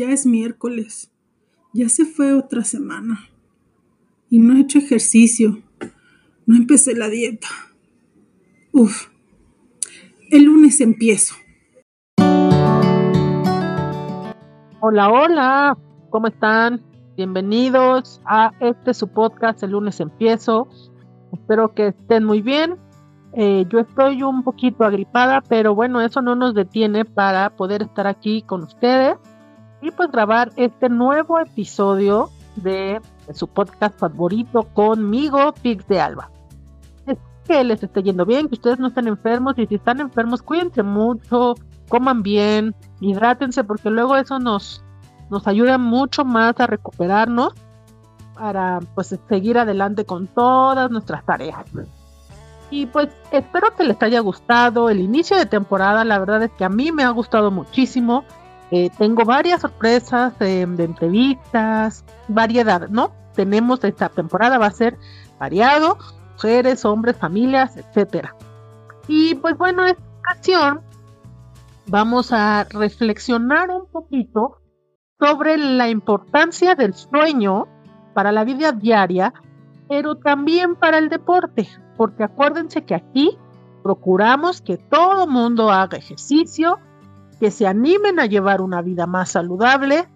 ya es miércoles. Ya se fue otra semana. Y no he hecho ejercicio. No empecé la dieta. Uf. El lunes empiezo. Hola, hola. ¿Cómo están? Bienvenidos a este su podcast. El lunes empiezo. Espero que estén muy bien. Eh, yo estoy un poquito agripada, pero bueno, eso no nos detiene para poder estar aquí con ustedes y pues grabar este nuevo episodio de, su podcast favorito conmigo, Pix de Alba. Es que les esté yendo bien, que ustedes no estén enfermos y si están enfermos, cuídense mucho, coman bien, hidrátense porque luego eso nos, nos ayuda mucho más a recuperarnos para pues seguir adelante con todas nuestras tareas. Y pues espero que les haya gustado el inicio de temporada, la verdad es que a mí me ha gustado muchísimo. Eh, tengo varias sorpresas de entrevistas, variedad, ¿no? Tenemos esta temporada, va a ser variado, mujeres, hombres, familias, etcétera. Y pues bueno, en esta ocasión vamos a reflexionar un poquito sobre la importancia del sueño para la vida diaria, pero también para el deporte, porque acuérdense que aquí procuramos que todo mundo haga ejercicio, que se animen a llevar una vida más saludable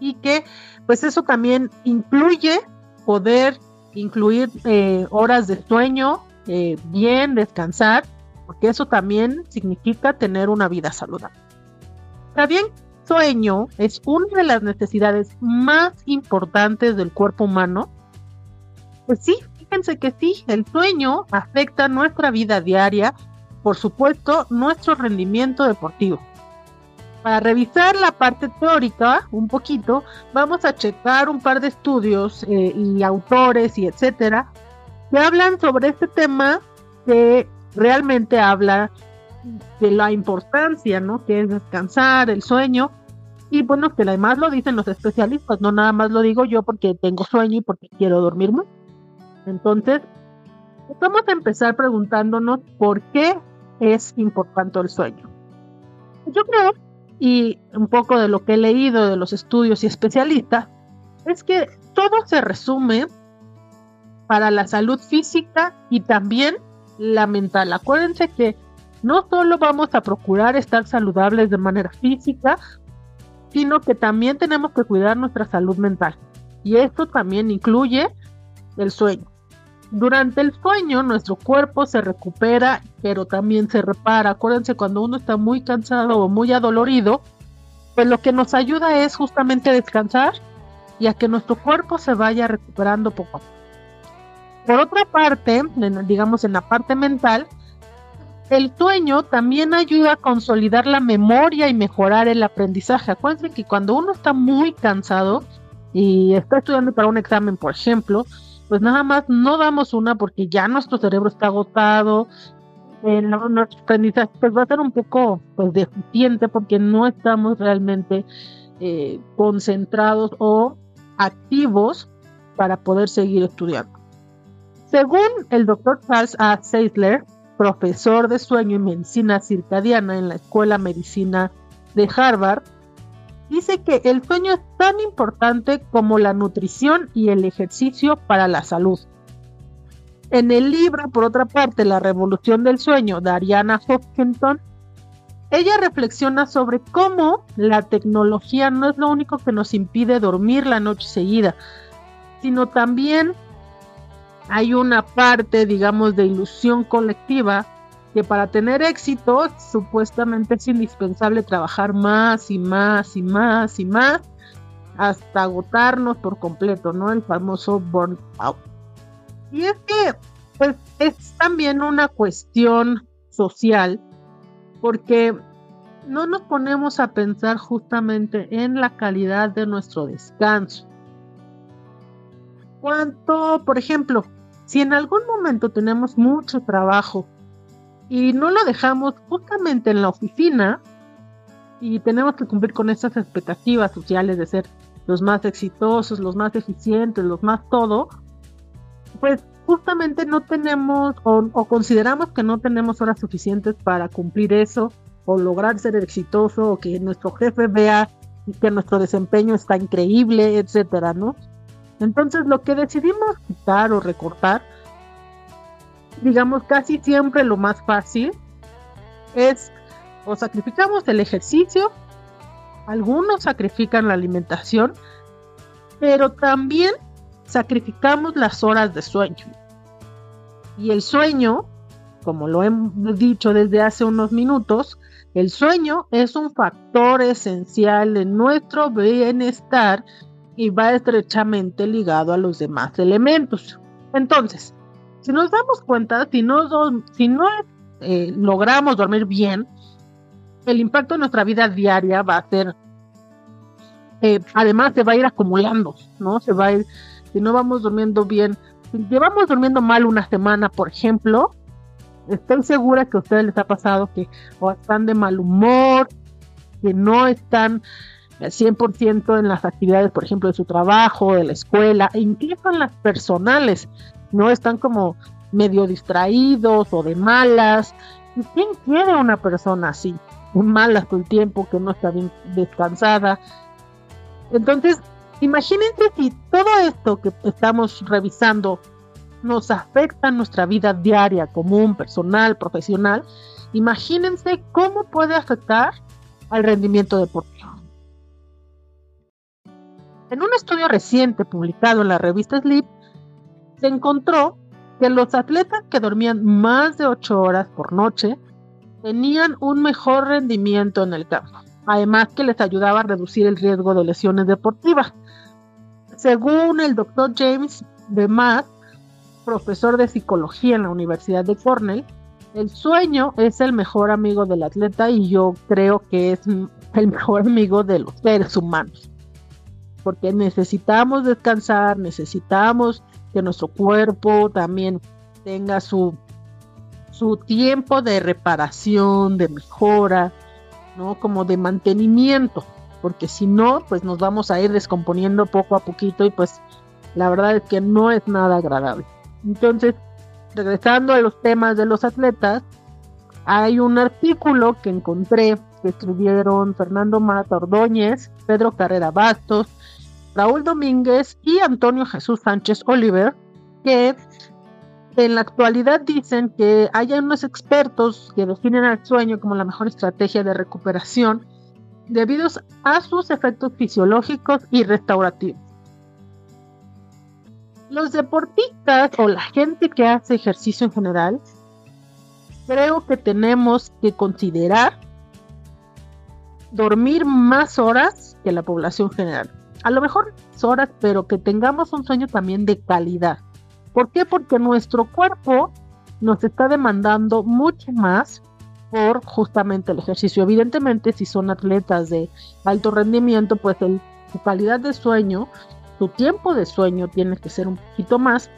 y que pues eso también incluye poder incluir eh, horas de sueño, eh, bien descansar, porque eso también significa tener una vida saludable. También sueño es una de las necesidades más importantes del cuerpo humano. Pues sí, fíjense que sí, el sueño afecta nuestra vida diaria, por supuesto, nuestro rendimiento deportivo. Para revisar la parte teórica un poquito, vamos a checar un par de estudios eh, y autores y etcétera que hablan sobre este tema que realmente habla de la importancia, ¿no? Que es descansar, el sueño. Y bueno, que además lo dicen los especialistas, no nada más lo digo yo porque tengo sueño y porque quiero dormirme. Entonces, vamos a empezar preguntándonos por qué es importante el sueño. Yo creo y un poco de lo que he leído de los estudios y especialistas, es que todo se resume para la salud física y también la mental. Acuérdense que no solo vamos a procurar estar saludables de manera física, sino que también tenemos que cuidar nuestra salud mental. Y esto también incluye el sueño. Durante el sueño nuestro cuerpo se recupera, pero también se repara. Acuérdense, cuando uno está muy cansado o muy adolorido, pues lo que nos ayuda es justamente descansar y a que nuestro cuerpo se vaya recuperando poco a poco. Por otra parte, digamos en la parte mental, el sueño también ayuda a consolidar la memoria y mejorar el aprendizaje. Acuérdense que cuando uno está muy cansado y está estudiando para un examen, por ejemplo, pues nada más no damos una porque ya nuestro cerebro está agotado, eh, nuestro aprendizaje pues va a ser un poco pues deficiente porque no estamos realmente eh, concentrados o activos para poder seguir estudiando. Según el doctor Charles A. Seisler, profesor de sueño y medicina circadiana en la Escuela Medicina de Harvard, dice que el sueño es tan importante como la nutrición y el ejercicio para la salud. En el libro, por otra parte, La Revolución del Sueño de Ariana Hopkinson, ella reflexiona sobre cómo la tecnología no es lo único que nos impide dormir la noche seguida, sino también hay una parte, digamos, de ilusión colectiva que para tener éxito supuestamente es indispensable trabajar más y más y más y más hasta agotarnos por completo, ¿no? El famoso burnout. Y es que pues es también una cuestión social porque no nos ponemos a pensar justamente en la calidad de nuestro descanso. Cuánto, por ejemplo, si en algún momento tenemos mucho trabajo y no lo dejamos justamente en la oficina y tenemos que cumplir con esas expectativas sociales de ser los más exitosos, los más eficientes, los más todo, pues justamente no tenemos o, consideramos que no tenemos horas suficientes para cumplir eso o lograr ser exitoso o que nuestro jefe vea que nuestro desempeño está increíble, etcétera, ¿no? Entonces lo que decidimos quitar o recortar, digamos casi siempre lo más fácil es o sacrificamos el ejercicio, algunos sacrifican la alimentación, pero también sacrificamos las horas de sueño. Y el sueño, como lo hemos dicho desde hace unos minutos, el sueño es un factor esencial en nuestro bienestar y va estrechamente ligado a los demás elementos. Entonces, si nos damos cuenta, si no, si no eh, logramos dormir bien, el impacto en nuestra vida diaria va a ser, eh, además se va a ir acumulando, ¿no? Se va a ir, si no vamos durmiendo bien, si llevamos durmiendo mal una semana, por ejemplo, estoy segura que a ustedes les ha pasado que o están de mal humor, que no están al 100% en las actividades, por ejemplo, de su trabajo, de la escuela, incluso en las personales, no están como medio distraídos o de malas. ¿Y quién quiere una persona así? Malas todo el tiempo, que no está bien descansada. Entonces, imagínense si todo esto que estamos revisando nos afecta en nuestra vida diaria, común, personal, profesional, imagínense cómo puede afectar al rendimiento deportivo. En un estudio reciente publicado en la revista Sleep, se encontró que los atletas que dormían más de 8 horas por noche tenían un mejor rendimiento en el campo, además que les ayudaba a reducir el riesgo de lesiones deportivas. Según el doctor James de Matt, profesor de psicología en la Universidad de Cornell, el sueño es el mejor amigo del atleta y yo creo que es el mejor amigo de los seres humanos. Porque necesitamos descansar, necesitamos que nuestro cuerpo también tenga su, su tiempo de reparación, de mejora, ¿no? Como de mantenimiento, porque si no, pues nos vamos a ir descomponiendo poco a poquito y pues la verdad es que no es nada agradable. Entonces, regresando a los temas de los atletas, hay un artículo que encontré que escribieron Fernando Mata Ordóñez, Pedro Carrera Bastos, Raúl Domínguez y Antonio Jesús Sánchez Oliver, que en la actualidad dicen que hay unos expertos que definen al sueño como la mejor estrategia de recuperación debido a sus efectos fisiológicos y restaurativos. Los deportistas o la gente que hace ejercicio en general, creo que tenemos que considerar dormir más horas que la población general. A lo mejor horas, pero que tengamos un sueño también de calidad. ¿Por qué? Porque nuestro cuerpo nos está demandando mucho más por justamente el ejercicio. Evidentemente, si son atletas de alto rendimiento, pues el, su calidad de sueño su tiempo de sueño tiene que ser un poquito más,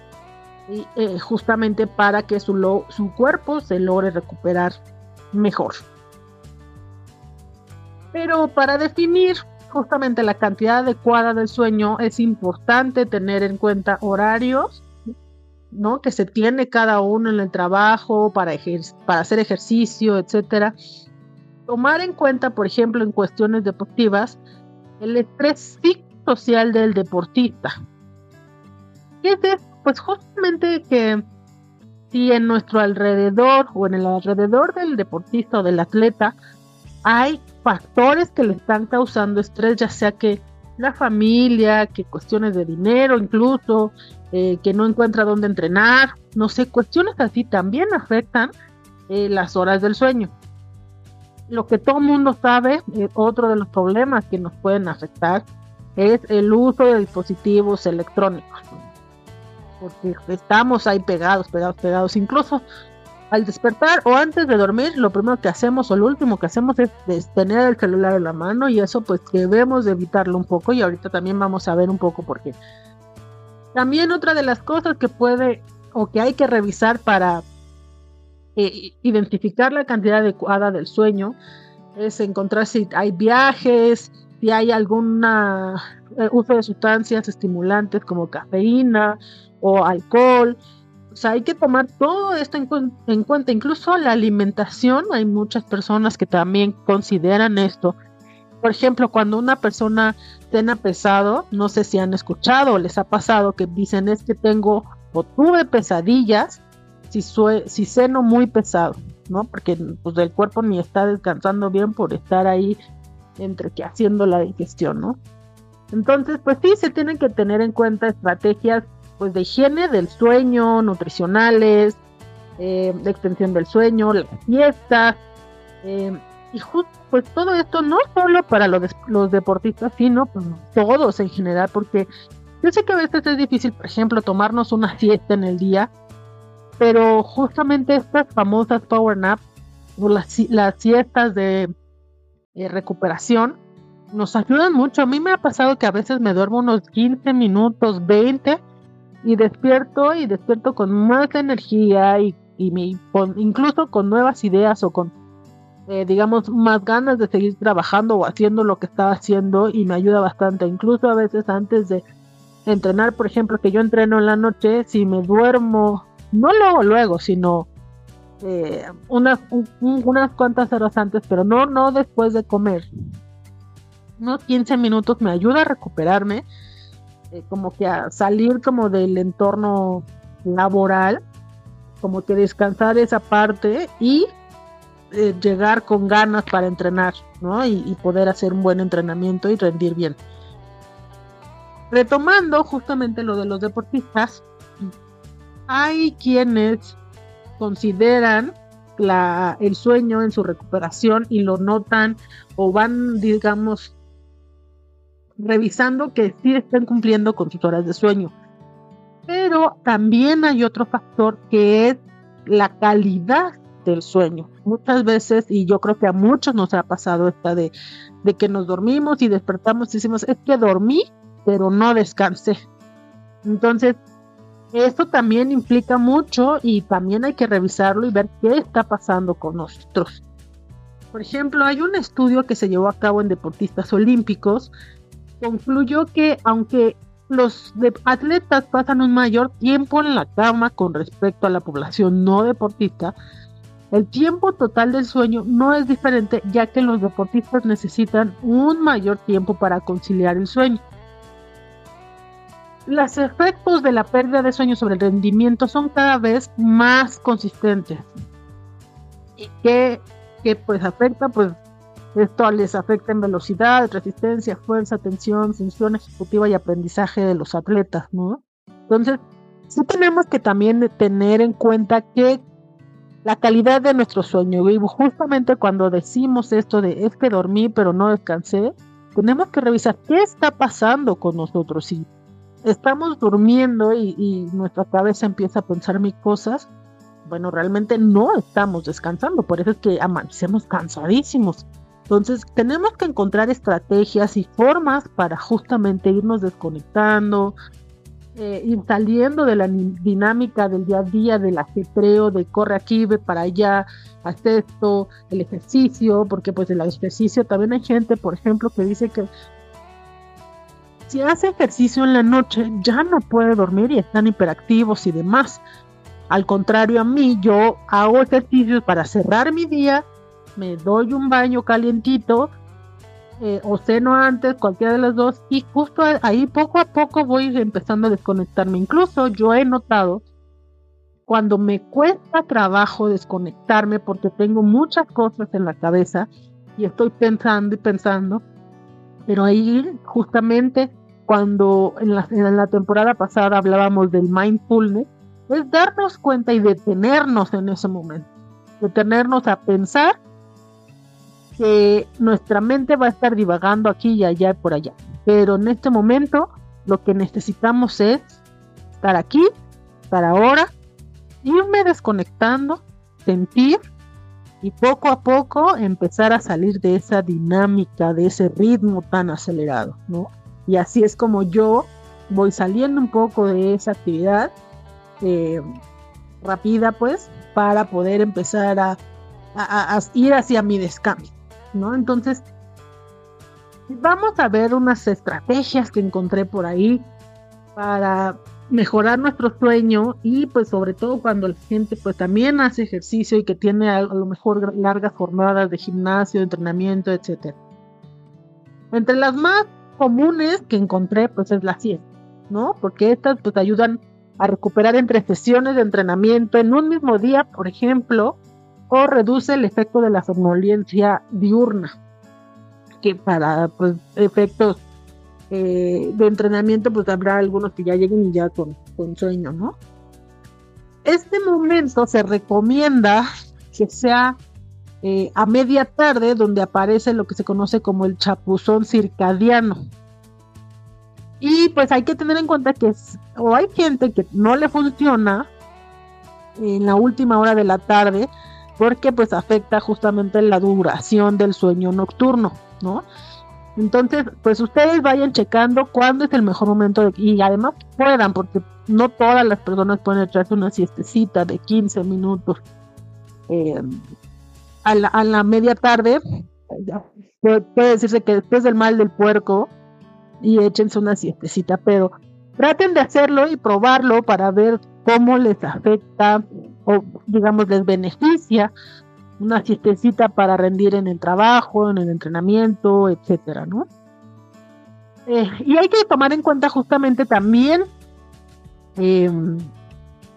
y, eh, justamente para que su, su cuerpo se logre recuperar mejor. Pero para definir justamente la cantidad adecuada del sueño es importante tener en cuenta horarios, ¿no? Que se tiene cada uno en el trabajo para, para hacer ejercicio, etcétera. Tomar en cuenta, por ejemplo, en cuestiones deportivas, el estrés social del deportista. ¿Qué es esto? Pues justamente que si en nuestro alrededor o en el alrededor del deportista o del atleta hay factores que le están causando estrés, ya sea que la familia, que cuestiones de dinero incluso, eh, que no encuentra dónde entrenar, no sé, cuestiones así también afectan eh, las horas del sueño. Lo que todo mundo sabe, eh, otro de los problemas que nos pueden afectar es el uso de dispositivos electrónicos. Porque estamos ahí pegados, pegados, pegados. Incluso al despertar o antes de dormir, lo primero que hacemos o lo último que hacemos es, tener el celular en la mano y eso pues debemos de evitarlo un poco y ahorita también vamos a ver un poco por qué. También otra de las cosas que puede o que hay que revisar para eh, identificar la cantidad adecuada del sueño es encontrar si hay viajes, si hay algún eh, uso de sustancias estimulantes como cafeína o alcohol. O sea, hay que tomar todo esto en, cuenta, incluso la alimentación. Hay muchas personas que también consideran esto por ejemplo, cuando una persona cena pesado, no sé si han escuchado o les ha pasado que dicen es que tengo o tuve pesadillas si, si ceno muy pesado, ¿no? Porque pues, el cuerpo ni está descansando bien por estar ahí entre que haciendo la digestión, ¿no? Entonces, pues sí, se tienen que tener en cuenta estrategias pues de higiene del sueño, nutricionales, eh, de extensión del sueño, las fiestas, eh, y justo pues todo esto no solo para los, los deportistas, sino pues, todos en general, porque yo sé que a veces es difícil, por ejemplo, tomarnos una siesta en el día, pero justamente estas famosas power nap o las, siestas de, recuperación nos ayudan mucho. A mí me ha pasado que a veces me duermo unos 15 minutos, 20 y despierto y despierto con más energía y, y incluso con nuevas ideas o con eh, digamos, más ganas de seguir trabajando o haciendo lo que estaba haciendo y me ayuda bastante. Incluso a veces antes de entrenar, por ejemplo, que yo entreno en la noche, si me duermo, no luego, luego, sino eh, unas, unas cuantas horas antes, pero no, no después de comer. Unos 15 minutos me ayuda a recuperarme, eh, como que a salir como del entorno laboral, como que descansar esa parte y eh, llegar con ganas para entrenar, ¿no? Y, poder hacer un buen entrenamiento y rendir bien. Retomando justamente lo de los deportistas, hay quienes consideran la, el sueño en su recuperación y lo notan o van, digamos, revisando que sí estén cumpliendo con sus horas de sueño. Pero también hay otro factor que es la calidad del sueño. Muchas veces, y yo creo que a muchos nos ha pasado esta de, de que nos dormimos y despertamos y decimos, es que dormí, pero no descansé. Entonces, esto también implica mucho y también hay que revisarlo y ver qué está pasando con nosotros. Por ejemplo, hay un estudio que se llevó a cabo en deportistas olímpicos, concluyó que aunque los atletas pasan un mayor tiempo en la cama con respecto a la población no deportista, el tiempo total del sueño no es diferente ya que los deportistas necesitan un mayor tiempo para conciliar el sueño. Los efectos de la pérdida de sueño sobre el rendimiento son cada vez más consistentes. ¿Y qué, pues afecta? Pues esto les afecta en velocidad, resistencia, fuerza, tensión, función ejecutiva y aprendizaje de los atletas, ¿no? Entonces, sí tenemos que también tener en cuenta que la calidad de nuestro sueño. Y justamente cuando decimos esto de es que dormí pero no descansé, tenemos que revisar qué está pasando con nosotros. Si estamos durmiendo y, nuestra cabeza empieza a pensar mil cosas, bueno, realmente no estamos descansando, por eso es que amanecemos cansadísimos. Entonces, tenemos que encontrar estrategias y formas para justamente irnos desconectando, eh, ir saliendo de la dinámica del día a día, del ajetreo, de corre aquí, ve para allá, haz esto, el ejercicio, porque pues el ejercicio también hay gente, por ejemplo, que dice que si hace ejercicio en la noche ya no puede dormir y están hiperactivos y demás. Al contrario a mí, yo hago ejercicios para cerrar mi día, me doy un baño calientito, eh, o ceno antes, cualquiera de las dos, y justo ahí poco a poco voy empezando a desconectarme. Incluso yo he notado cuando me cuesta trabajo desconectarme porque tengo muchas cosas en la cabeza y estoy pensando y pensando, pero ahí justamente cuando en la, en la temporada pasada hablábamos del mindfulness, es darnos cuenta y detenernos en ese momento, detenernos a pensar que nuestra mente va a estar divagando aquí y allá y por allá. Pero en este momento lo que necesitamos es estar aquí, estar ahora, irme desconectando, sentir y poco a poco empezar a salir de esa dinámica, de ese ritmo tan acelerado, ¿no? Y así es como yo voy saliendo un poco de esa actividad eh, rápida, pues, para poder empezar a ir hacia mi descanso. ¿No? Entonces, vamos a ver unas estrategias que encontré por ahí para mejorar nuestro sueño y pues sobre todo cuando la gente pues también hace ejercicio y que tiene a, lo mejor largas jornadas de gimnasio, entrenamiento, etcétera. Entre las más comunes que encontré, pues es la siesta, ¿no? Porque estas pues ayudan a recuperar entre sesiones de entrenamiento en un mismo día, por ejemplo, o reduce el efecto de la somnolencia diurna, que para pues, efectos eh, de entrenamiento, pues habrá algunos que ya lleguen y ya con, con sueño, ¿no? Este momento se recomienda que sea eh, a media tarde, donde aparece lo que se conoce como el chapuzón circadiano. Y pues hay que tener en cuenta que o hay gente que no le funciona en la última hora de la tarde porque pues afecta justamente la duración del sueño nocturno, ¿no? Entonces, pues ustedes vayan checando cuándo es el mejor momento de, y además puedan, porque no todas las personas pueden echarse una siestecita de 15 minutos eh, a, la, media tarde. Puede decirse que después del mal del puerco y échense una siestecita, pero traten de hacerlo y probarlo para ver cómo les afecta o digamos les beneficia una siestecita para rendir en el trabajo, en el entrenamiento, etcétera, ¿no? Eh, y hay que tomar en cuenta justamente también em,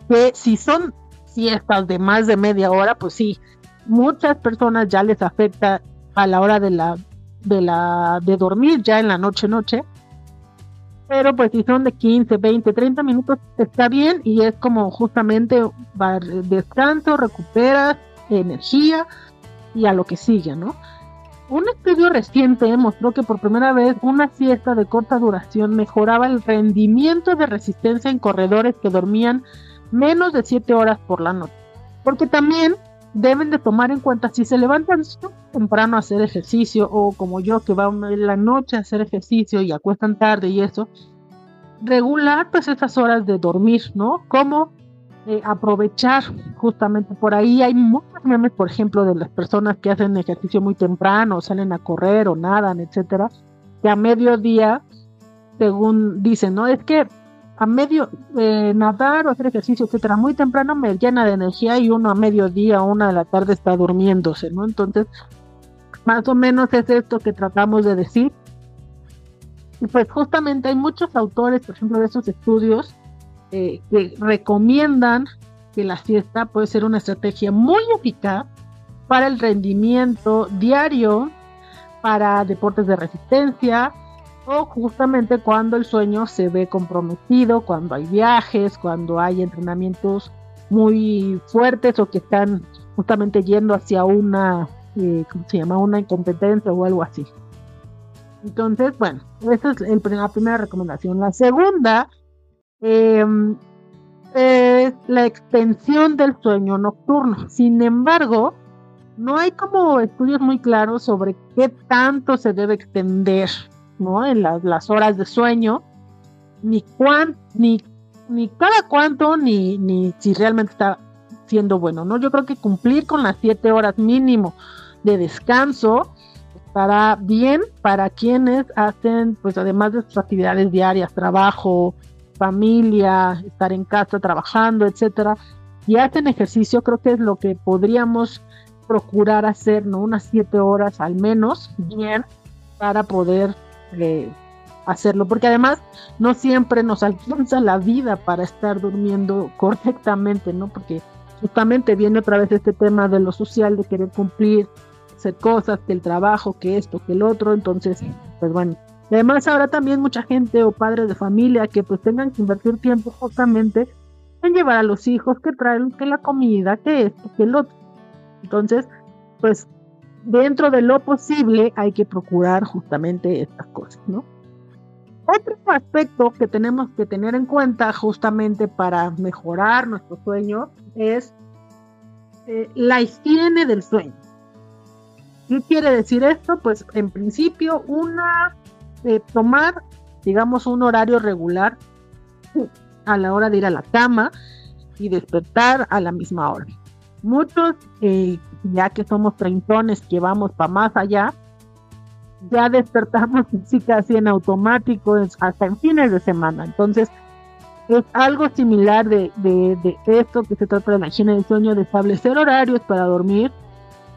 que si son siestas de más de media hora, pues sí, muchas personas ya les afecta a la hora de la de la de dormir ya en la noche noche. Pero pues si son de 15, 20, 30 minutos está bien y es como justamente descanso, recuperas energía y a lo que sigue, ¿no? Un estudio reciente mostró que por primera vez una siesta de corta duración mejoraba el rendimiento de resistencia en corredores que dormían menos de 7 horas por la noche. Porque también deben de tomar en cuenta si se levantan temprano a hacer ejercicio o como yo que va en la noche a hacer ejercicio y acuestan tarde y eso, regular pues esas horas de dormir, ¿no? Como eh, aprovechar justamente por ahí. Hay muchos memes por ejemplo de las personas que hacen ejercicio muy temprano salen a correr o nadan etcétera que a mediodía según dicen no es que a medio eh, nadar o hacer ejercicio etcétera muy temprano me llena de energía y uno a mediodía o una de la tarde está durmiéndose no entonces más o menos es esto que tratamos de decir. Y pues justamente hay muchos autores por ejemplo de esos estudios eh, que recomiendan que la siesta puede ser una estrategia muy eficaz para el rendimiento diario, para deportes de resistencia o justamente cuando el sueño se ve comprometido, cuando hay viajes, cuando hay entrenamientos muy fuertes o que están justamente yendo hacia una, eh, ¿cómo se llama? Una incompetencia o algo así. Entonces, bueno, esa es la primera recomendación. La segunda Em, es la extensión del sueño nocturno. Sin embargo, no hay como estudios muy claros sobre qué tanto se debe extender ¿no? en las horas de sueño, ni, cuán, ni, ni cada cuánto, ni, ni si realmente está siendo bueno. ¿no? Yo creo que cumplir con las siete horas mínimo de descanso estará bien para quienes hacen, pues además de sus actividades diarias, trabajo, familia, estar en casa trabajando, etcétera, y hacen ejercicio, creo que es lo que podríamos procurar hacer, ¿no? Unas siete horas al menos, bien, para poder eh, hacerlo, porque además no siempre nos alcanza la vida para estar durmiendo correctamente, ¿no? Porque justamente viene otra vez este tema de lo social, de querer cumplir, hacer cosas, que el trabajo, que esto, que el otro, entonces, pues bueno, además habrá también mucha gente o padres de familia que pues tengan que invertir tiempo justamente en llevar a los hijos, que traen, que la comida, que esto, que el otro. Entonces, pues dentro de lo posible hay que procurar justamente estas cosas, ¿no? Otro aspecto que tenemos que tener en cuenta justamente para mejorar nuestro sueño es eh, la higiene del sueño. ¿Qué quiere decir esto? Pues en principio una tomar, digamos, un horario regular a la hora de ir a la cama y despertar a la misma hora. Muchos, eh, ya que somos treintones que vamos para más allá, ya despertamos casi en automático hasta en fines de semana. Entonces, es algo similar de, de, esto que se trata de la higiene del sueño, de establecer horarios para dormir,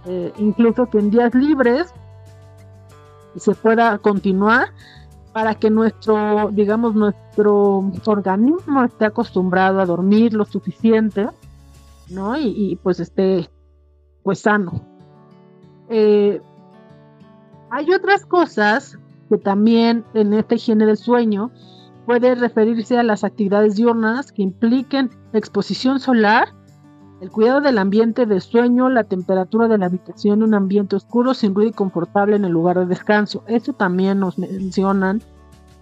eh, incluso que en días libres se pueda continuar para que nuestro, digamos, nuestro organismo esté acostumbrado a dormir lo suficiente, ¿no? Y, pues esté, pues sano. Eh, hay otras cosas que también en esta higiene del sueño puede referirse a las actividades diurnas que impliquen exposición solar, el cuidado del ambiente de sueño, la temperatura de la habitación, un ambiente oscuro, sin ruido y confortable en el lugar de descanso. Eso también nos mencionan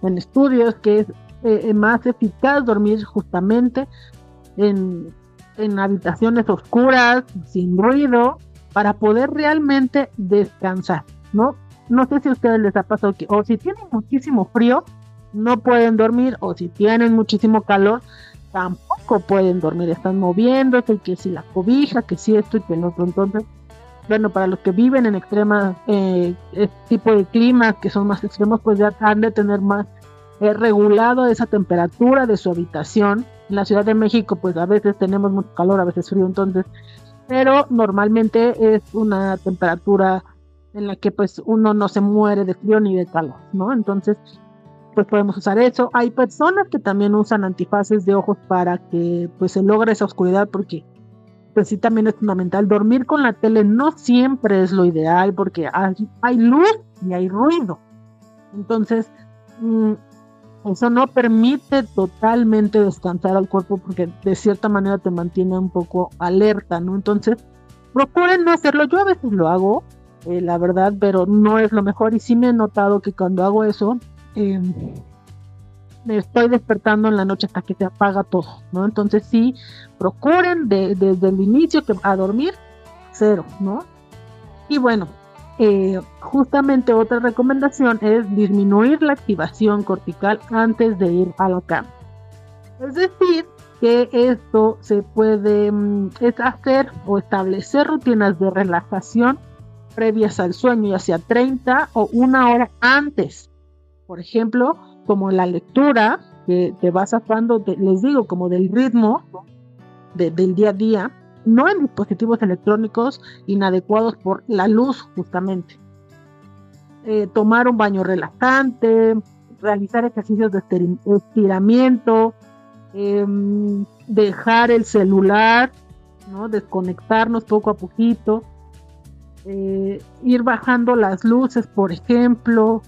en estudios que es eh, más eficaz dormir justamente en, en habitaciones oscuras, sin ruido, para poder realmente descansar, ¿no? No sé si a ustedes les ha pasado que, o si tienen muchísimo frío, no pueden dormir, o si tienen muchísimo calor, tampoco pueden dormir, están moviéndose, que si la cobija, que si esto y que no. Entonces, bueno, para los que viven en extremas eh, este tipo de climas que son más extremos, pues ya han de tener más eh, regulado esa temperatura de su habitación. En la Ciudad de México, pues a veces tenemos mucho calor, a veces frío, entonces, pero normalmente es una temperatura en la que pues uno no se muere de frío ni de calor, ¿no? Entonces, pues podemos usar eso. Hay personas que también usan antifaces de ojos para que pues se logre esa oscuridad porque pues sí también es fundamental. Dormir con la tele no siempre es lo ideal porque hay, luz y hay ruido. Entonces, mm, eso no permite totalmente descansar al cuerpo porque de cierta manera te mantiene un poco alerta, ¿no? Entonces, procuren no hacerlo. Yo a veces lo hago, eh, la verdad, pero no es lo mejor. Y sí me he notado que cuando hago eso, eh, me estoy despertando en la noche hasta que se apaga todo, ¿no? Entonces sí, procuren desde el inicio que a dormir cero, ¿no? Y bueno, eh, justamente otra recomendación es disminuir la activación cortical antes de ir a la cama. Es decir, que esto se puede mm, hacer o establecer rutinas de relajación previas al sueño, ya sea 30 o una hora antes. Por ejemplo, como la lectura, que te vas sacando, les digo, como del ritmo del día a día, no en dispositivos electrónicos inadecuados por la luz justamente. Eh, tomar un baño relajante, realizar ejercicios de estiramiento, em, dejar el celular, ¿no? desconectarnos poco a poquito, eh, ir bajando las luces, por ejemplo,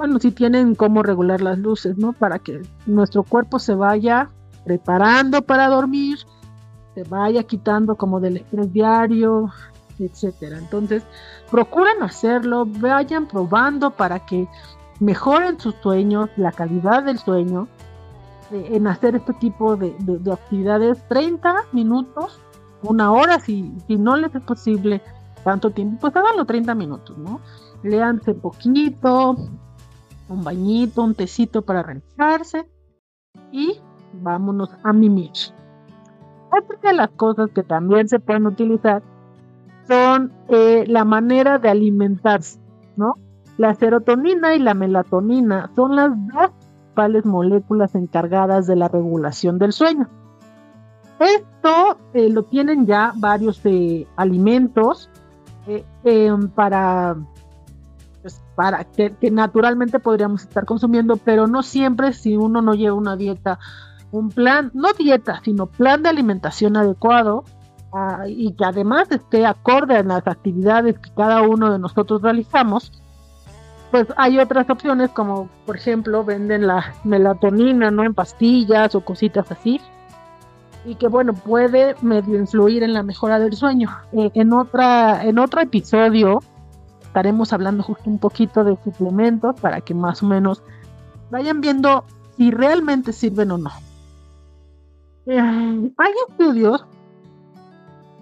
bueno, si tienen cómo regular las luces, ¿no? Para que nuestro cuerpo se vaya preparando para dormir, se vaya quitando como del estrés diario, etcétera. Entonces, procuren hacerlo, vayan probando para que mejoren sus sueños, la calidad del sueño, eh, en hacer este tipo de, actividades 30 minutos, una hora, si, si no les es posible tanto tiempo, pues háganlo 30 minutos, ¿no? Leanse poquito, un bañito, un tecito para relajarse y vámonos a mimir. Otra de las cosas que también se pueden utilizar son eh, la manera de alimentarse, ¿no? La serotonina y la melatonina son las dos principales moléculas encargadas de la regulación del sueño. Esto eh, lo tienen ya varios eh, alimentos para pues, para que, naturalmente podríamos estar consumiendo, pero no siempre si uno no lleva una dieta, un plan, no dieta, sino plan de alimentación adecuado ah, y que además esté acorde a las actividades que cada uno de nosotros realizamos, pues hay otras opciones como por ejemplo venden la melatonina, ¿no? En pastillas o cositas así y que bueno puede medio influir en la mejora del sueño. Eh, en otra en otro episodio estaremos hablando justo un poquito de suplementos para que más o menos vayan viendo si realmente sirven o no. Eh, hay estudios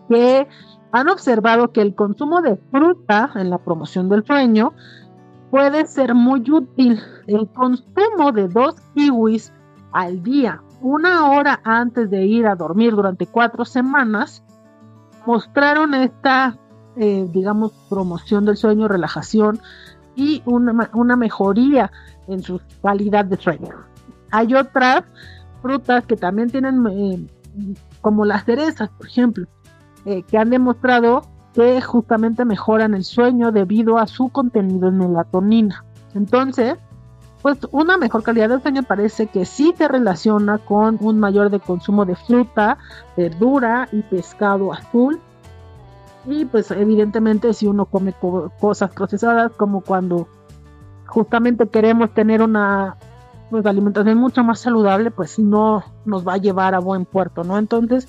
que han observado que el consumo de fruta en la promoción del sueño puede ser muy útil. El consumo de dos kiwis al día, una hora antes de ir a dormir durante cuatro semanas, mostraron esta eh, digamos, promoción del sueño, relajación y una, mejoría en su calidad de sueño. Hay otras frutas que también tienen, eh, como las cerezas, por ejemplo, eh, que han demostrado que justamente mejoran el sueño debido a su contenido en melatonina. Entonces, pues una mejor calidad de sueño parece que sí se relaciona con un mayor de consumo de fruta, verdura y pescado azul. Y pues evidentemente si uno come cosas procesadas como cuando justamente queremos tener una pues, alimentación mucho más saludable, pues no nos va a llevar a buen puerto, ¿no? Entonces,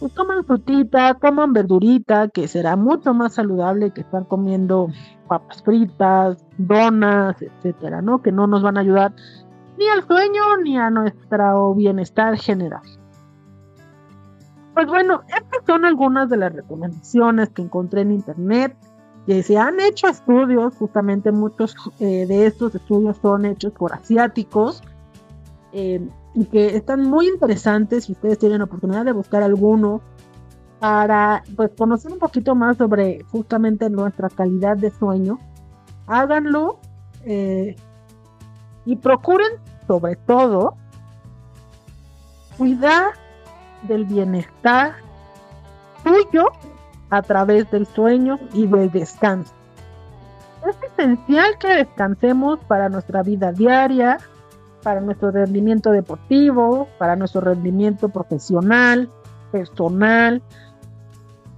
pues coman frutita, coman verdurita, que será mucho más saludable que estar comiendo papas fritas, donas, etcétera, ¿no? Que no nos van a ayudar ni al sueño ni a nuestro bienestar general. Pues bueno, estas son algunas de las recomendaciones que encontré en internet, que se han hecho estudios, justamente muchos eh, de estos estudios son hechos por asiáticos, eh, y que están muy interesantes si ustedes tienen la oportunidad de buscar alguno para pues, conocer un poquito más sobre justamente nuestra calidad de sueño. Háganlo eh, y procuren sobre todo cuidar del bienestar tuyo a través del sueño y del descanso. Es esencial que descansemos para nuestra vida diaria, para nuestro rendimiento deportivo, para nuestro rendimiento profesional, personal,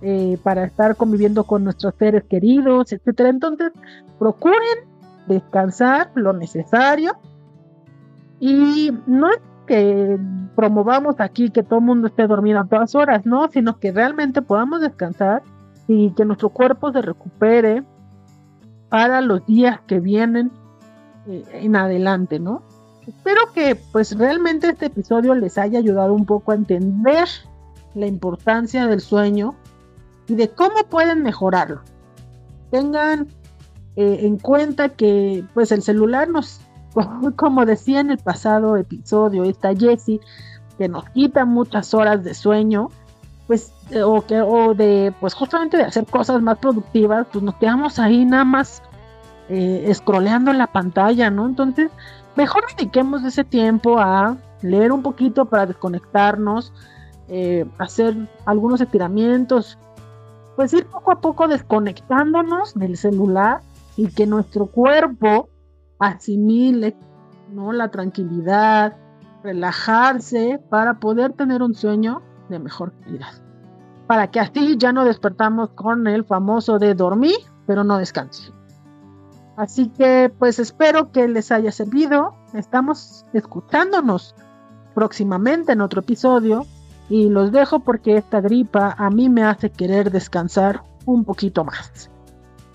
eh, para estar conviviendo con nuestros seres queridos, etcétera. Entonces, procuren descansar lo necesario y no es que promovamos aquí que todo el mundo esté dormido a todas horas, no, sino que realmente podamos descansar y que nuestro cuerpo se recupere para los días que vienen eh, en adelante, ¿no? Espero que pues realmente este episodio les haya ayudado un poco a entender la importancia del sueño y de cómo pueden mejorarlo. Tengan eh, en cuenta que pues el celular nos, como decía en el pasado episodio, esta Jessie, que nos quita muchas horas de sueño, pues, eh, o, que, o de, pues justamente de hacer cosas más productivas, pues nos quedamos ahí nada más eh, en la pantalla, ¿no? Entonces, mejor dediquemos ese tiempo a leer un poquito para desconectarnos, eh, hacer algunos estiramientos, pues ir poco a poco desconectándonos del celular y que nuestro cuerpo asimile ¿no? la tranquilidad, relajarse para poder tener un sueño de mejor calidad. Para que así ya no despertamos con el famoso de dormir, pero no descanse. Así que pues espero que les haya servido. Estamos escuchándonos próximamente en otro episodio y los dejo porque esta gripa a mí me hace querer descansar un poquito más.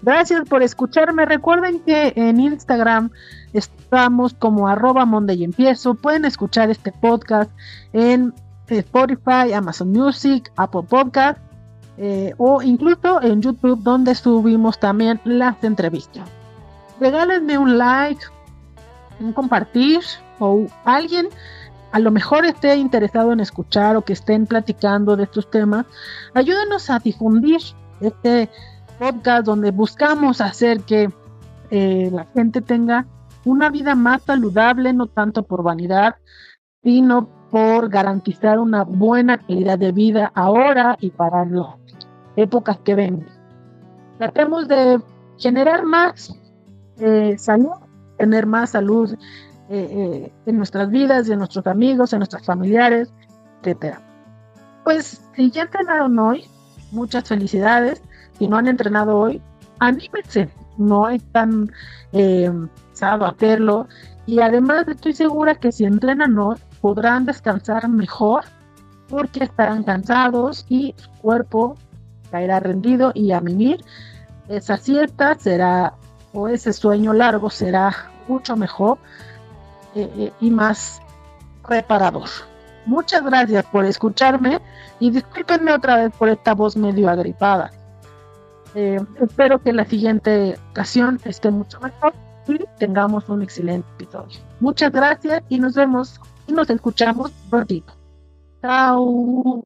Gracias por escucharme. Recuerden que en Instagram estamos como arroba Monday empiezo. Pueden escuchar este podcast en Spotify, Amazon Music, Apple Podcast eh, o incluso en YouTube donde subimos también las entrevistas regálenme un like, un compartir o alguien a lo mejor esté interesado en escuchar o que estén platicando de estos temas, ayúdenos a difundir este podcast donde buscamos hacer que eh, la gente tenga una vida más saludable, no tanto por vanidad, sino por garantizar una buena calidad de vida ahora y para las épocas que vengan. Tratemos de generar más eh, salud, tener más salud eh, eh, en nuestras vidas, en nuestros amigos, en nuestros familiares, etcétera. Pues si ya entrenaron hoy, muchas felicidades. Si no han entrenado hoy, anímense. No es tan eh, hacerlo. Y además estoy segura que si entrenan hoy, podrán descansar mejor porque estarán cansados y su cuerpo caerá rendido y a mimir. Esa siesta será o ese sueño largo será mucho mejor eh, eh, y más reparador. Muchas gracias por escucharme y discúlpenme otra vez por esta voz medio agripada. Eh, espero que la siguiente ocasión esté mucho mejor y tengamos un excelente episodio. Muchas gracias y nos vemos y nos escuchamos pronto. Chao.